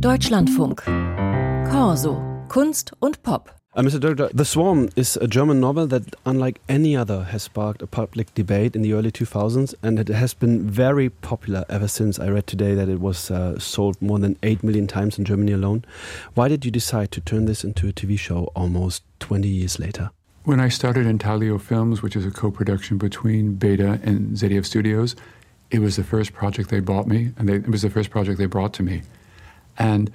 Deutschlandfunk. Corso. Kunst und Pop. Uh, Mr. Director, The Swarm is a German novel that, unlike any other, has sparked a public debate in the early 2000s, and it has been very popular ever since. I read today that it was uh, sold more than 8 million times in Germany alone. Why did you decide to turn this into a TV show almost 20 years later? When I started Intaglio Films, which is a co production between Beta and ZDF Studios, it was the first project they bought me, and they, it was the first project they brought to me. And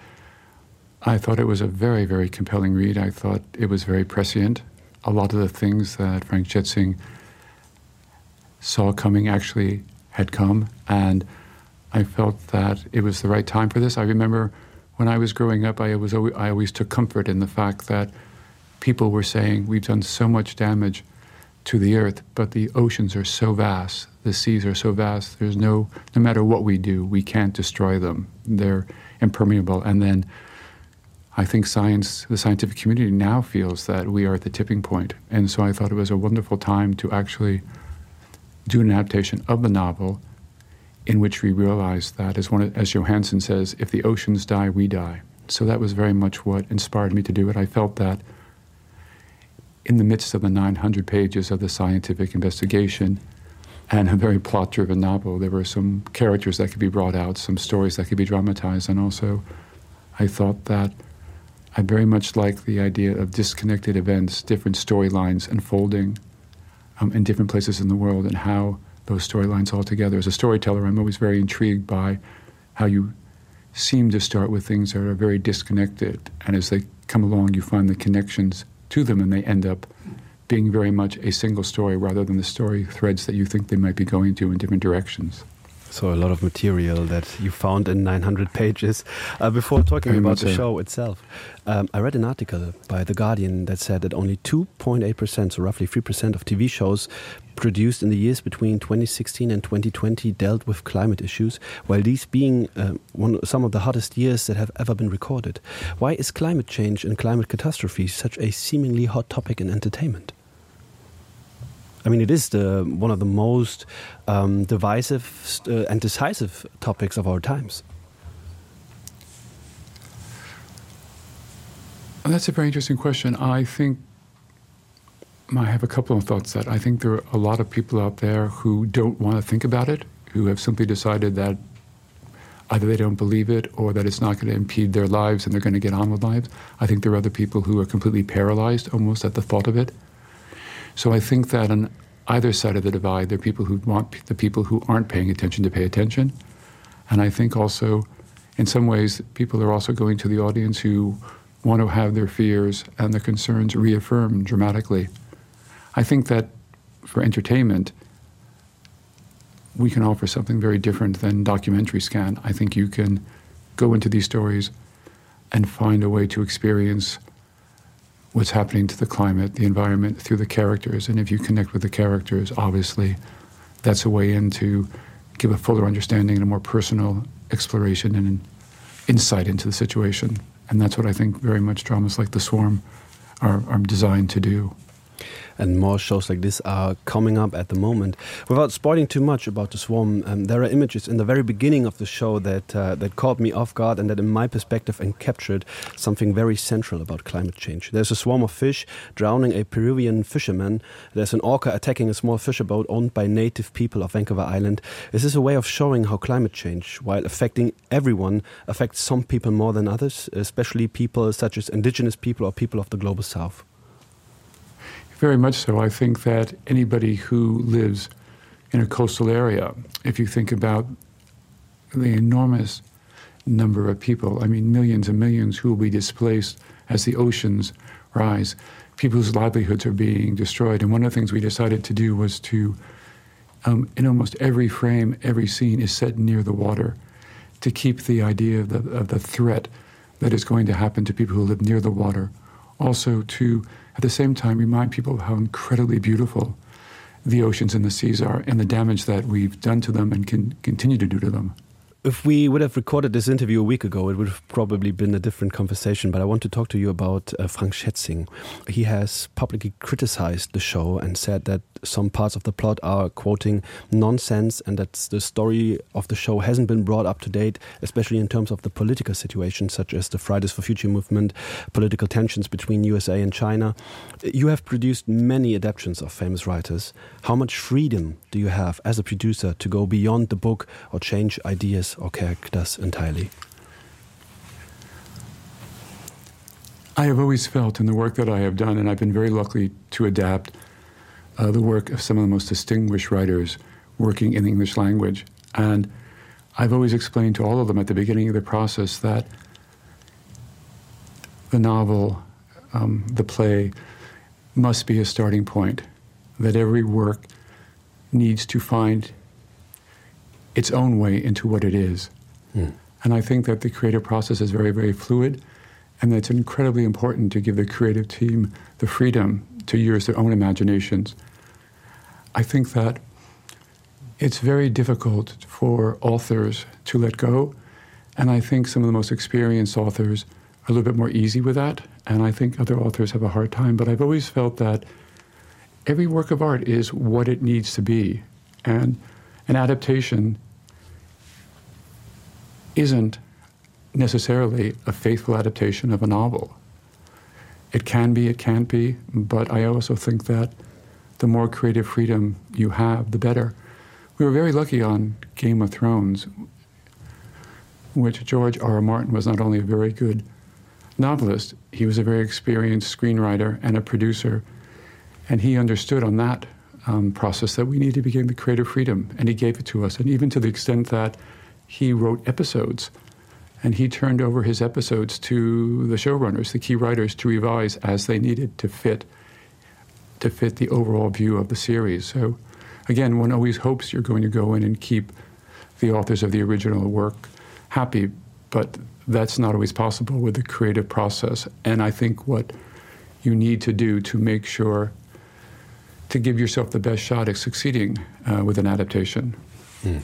I thought it was a very, very compelling read. I thought it was very prescient. A lot of the things that Frank Schätzing saw coming actually had come, and I felt that it was the right time for this. I remember when I was growing up, I, was always, I always took comfort in the fact that people were saying, We've done so much damage to the earth, but the oceans are so vast, the seas are so vast, there's no, no matter what we do, we can't destroy them. They're impermeable. And then I think science, the scientific community now feels that we are at the tipping point. And so I thought it was a wonderful time to actually do an adaptation of the novel in which we realized that, as, one, as Johanson says, if the oceans die, we die. So that was very much what inspired me to do it. I felt that in the midst of the 900 pages of the scientific investigation and a very plot driven novel, there were some characters that could be brought out, some stories that could be dramatized, and also I thought that I very much like the idea of disconnected events, different storylines unfolding um, in different places in the world, and how those storylines all together. As a storyteller, I'm always very intrigued by how you seem to start with things that are very disconnected, and as they come along, you find the connections to them, and they end up being very much a single story rather than the story threads that you think they might be going to in different directions. So a lot of material that you found in 900 pages. Uh, before talking about the show itself, um, I read an article by The Guardian that said that only 2.8%, so roughly 3% of TV shows produced in the years between 2016 and 2020 dealt with climate issues, while these being uh, one, some of the hottest years that have ever been recorded. Why is climate change and climate catastrophe such a seemingly hot topic in entertainment? I mean, it is the one of the most um, divisive uh, and decisive topics of our times. That's a very interesting question. I think I have a couple of thoughts that I think there are a lot of people out there who don't want to think about it, who have simply decided that either they don't believe it or that it's not going to impede their lives and they're going to get on with lives. I think there are other people who are completely paralyzed almost at the thought of it. So I think that on either side of the divide, there are people who want the people who aren't paying attention to pay attention. And I think also, in some ways, people are also going to the audience who want to have their fears and their concerns reaffirmed dramatically. I think that for entertainment, we can offer something very different than documentary scan. I think you can go into these stories and find a way to experience what's happening to the climate, the environment through the characters. And if you connect with the characters, obviously, that's a way in to give a fuller understanding and a more personal exploration and insight into the situation. And that's what I think very much dramas like The Swarm are, are designed to do. And more shows like this are coming up at the moment. Without spoiling too much about the swarm, um, there are images in the very beginning of the show that uh, that caught me off guard and that, in my perspective, encaptured something very central about climate change. There's a swarm of fish drowning a Peruvian fisherman. There's an orca attacking a small fisher boat owned by native people of Vancouver Island. Is this a way of showing how climate change, while affecting everyone, affects some people more than others, especially people such as indigenous people or people of the global south? Very much so. I think that anybody who lives in a coastal area, if you think about the enormous number of people, I mean, millions and millions who will be displaced as the oceans rise, people's livelihoods are being destroyed. And one of the things we decided to do was to, um, in almost every frame, every scene is set near the water to keep the idea of the, of the threat that is going to happen to people who live near the water. Also, to at the same time remind people of how incredibly beautiful the oceans and the seas are and the damage that we've done to them and can continue to do to them. if we would have recorded this interview a week ago, it would have probably been a different conversation. But I want to talk to you about uh, Frank Schätzing. He has publicly criticized the show and said that some parts of the plot are quoting nonsense and that the story of the show hasn't been brought up to date, especially in terms of the political situation, such as the Fridays for Future movement, political tensions between USA and China. You have produced many adaptations of famous writers. How much freedom do you have as a producer to go beyond the book or change ideas? or characters entirely? I have always felt in the work that I have done, and I've been very lucky to adapt uh, the work of some of the most distinguished writers working in the English language. And I've always explained to all of them at the beginning of the process that the novel, um, the play, must be a starting point, that every work needs to find its own way into what it is. Mm. And I think that the creative process is very, very fluid, and that it's incredibly important to give the creative team the freedom to use their own imaginations. I think that it's very difficult for authors to let go, and I think some of the most experienced authors are a little bit more easy with that, and I think other authors have a hard time. But I've always felt that every work of art is what it needs to be. And an adaptation isn't necessarily a faithful adaptation of a novel. It can be, it can't be, but I also think that the more creative freedom you have, the better. We were very lucky on Game of Thrones, which George R. R. Martin was not only a very good novelist, he was a very experienced screenwriter and a producer, and he understood on that um, process that we need to begin the creative freedom, and he gave it to us. And even to the extent that he wrote episodes, and he turned over his episodes to the showrunners, the key writers, to revise as they needed to fit to fit the overall view of the series. So, again, one always hopes you're going to go in and keep the authors of the original work happy, but that's not always possible with the creative process. And I think what you need to do to make sure to give yourself the best shot at succeeding uh, with an adaptation. Mm.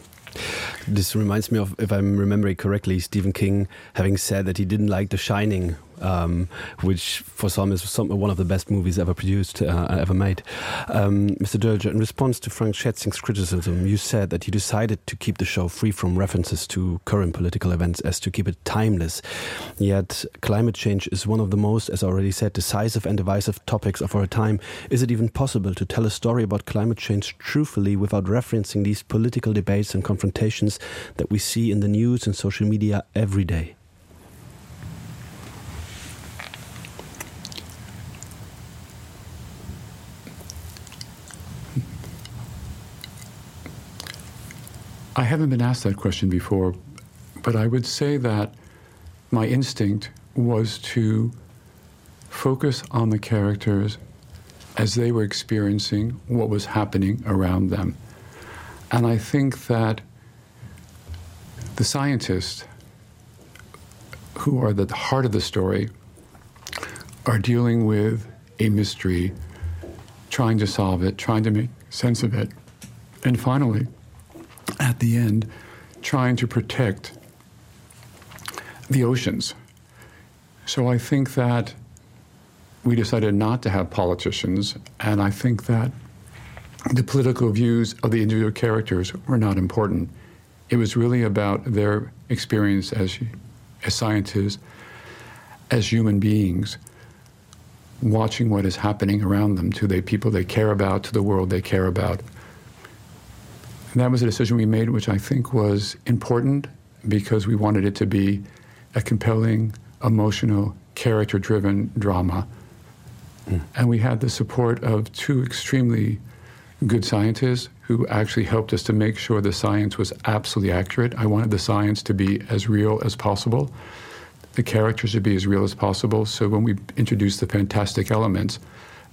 This reminds me of, if I'm remembering correctly, Stephen King having said that he didn't like The Shining um, which for some is some, one of the best movies ever produced, uh, ever made. Um, Mr. Doelger, in response to Frank Schätzing's criticism, you said that you decided to keep the show free from references to current political events as to keep it timeless. Yet climate change is one of the most, as I already said, decisive and divisive topics of our time. Is it even possible to tell a story about climate change truthfully without referencing these political debates and confrontations that we see in the news and social media every day? I haven't been asked that question before, but I would say that my instinct was to focus on the characters as they were experiencing what was happening around them. And I think that the scientists who are at the heart of the story are dealing with a mystery, trying to solve it, trying to make sense of it. And finally, at the end trying to protect the oceans. So I think that we decided not to have politicians, and I think that the political views of the individual characters were not important. It was really about their experience as, as scientists, as human beings, watching what is happening around them to the people they care about, to the world they care about. And that was a decision we made, which I think was important because we wanted it to be a compelling, emotional, character driven drama. Mm. And we had the support of two extremely good scientists who actually helped us to make sure the science was absolutely accurate. I wanted the science to be as real as possible, the characters to be as real as possible. So when we introduced the fantastic elements,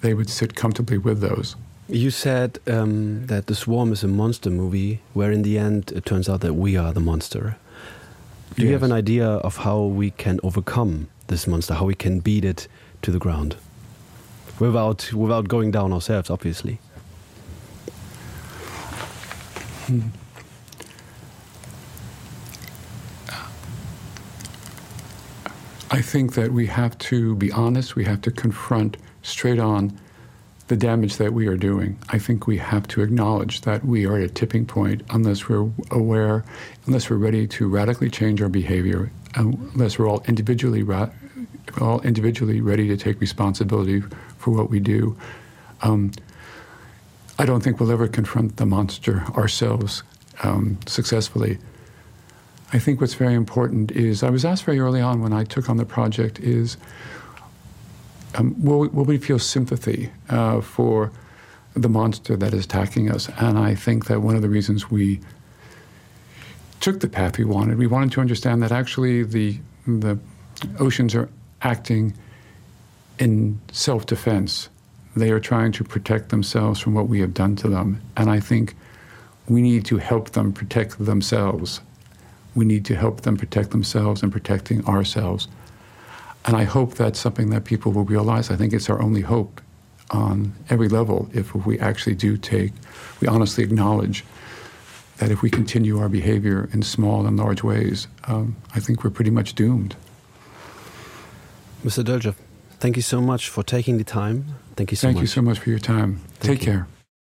they would sit comfortably with those. You said um, that The Swarm is a monster movie, where in the end it turns out that we are the monster. Do yes. you have an idea of how we can overcome this monster, how we can beat it to the ground? Without, without going down ourselves, obviously. Hmm. I think that we have to be honest, we have to confront straight on the damage that we are doing. I think we have to acknowledge that we are at a tipping point unless we're aware, unless we're ready to radically change our behavior, unless we're all individually ra- all individually ready to take responsibility for what we do. Um, I don't think we'll ever confront the monster ourselves um, successfully. I think what's very important is I was asked very early on when I took on the project is um, will, will, we feel sympathy uh, for the monster that is attacking us? And I think that one of the reasons we took the path we wanted, we wanted to understand that actually the the oceans are acting in self-defense. They are trying to protect themselves from what we have done to them, and I think we need to help them protect themselves. We need to help them protect themselves and protecting ourselves. And I hope that's something that people will realize. I think it's our only hope on every level if we actually do take, we honestly acknowledge that if we continue our behavior in small and large ways, um, I think we're pretty much doomed. Mr. Doelger, thank you so much for taking the time. Thank you so thank much. Thank you so much for your time. Thank Take you. care.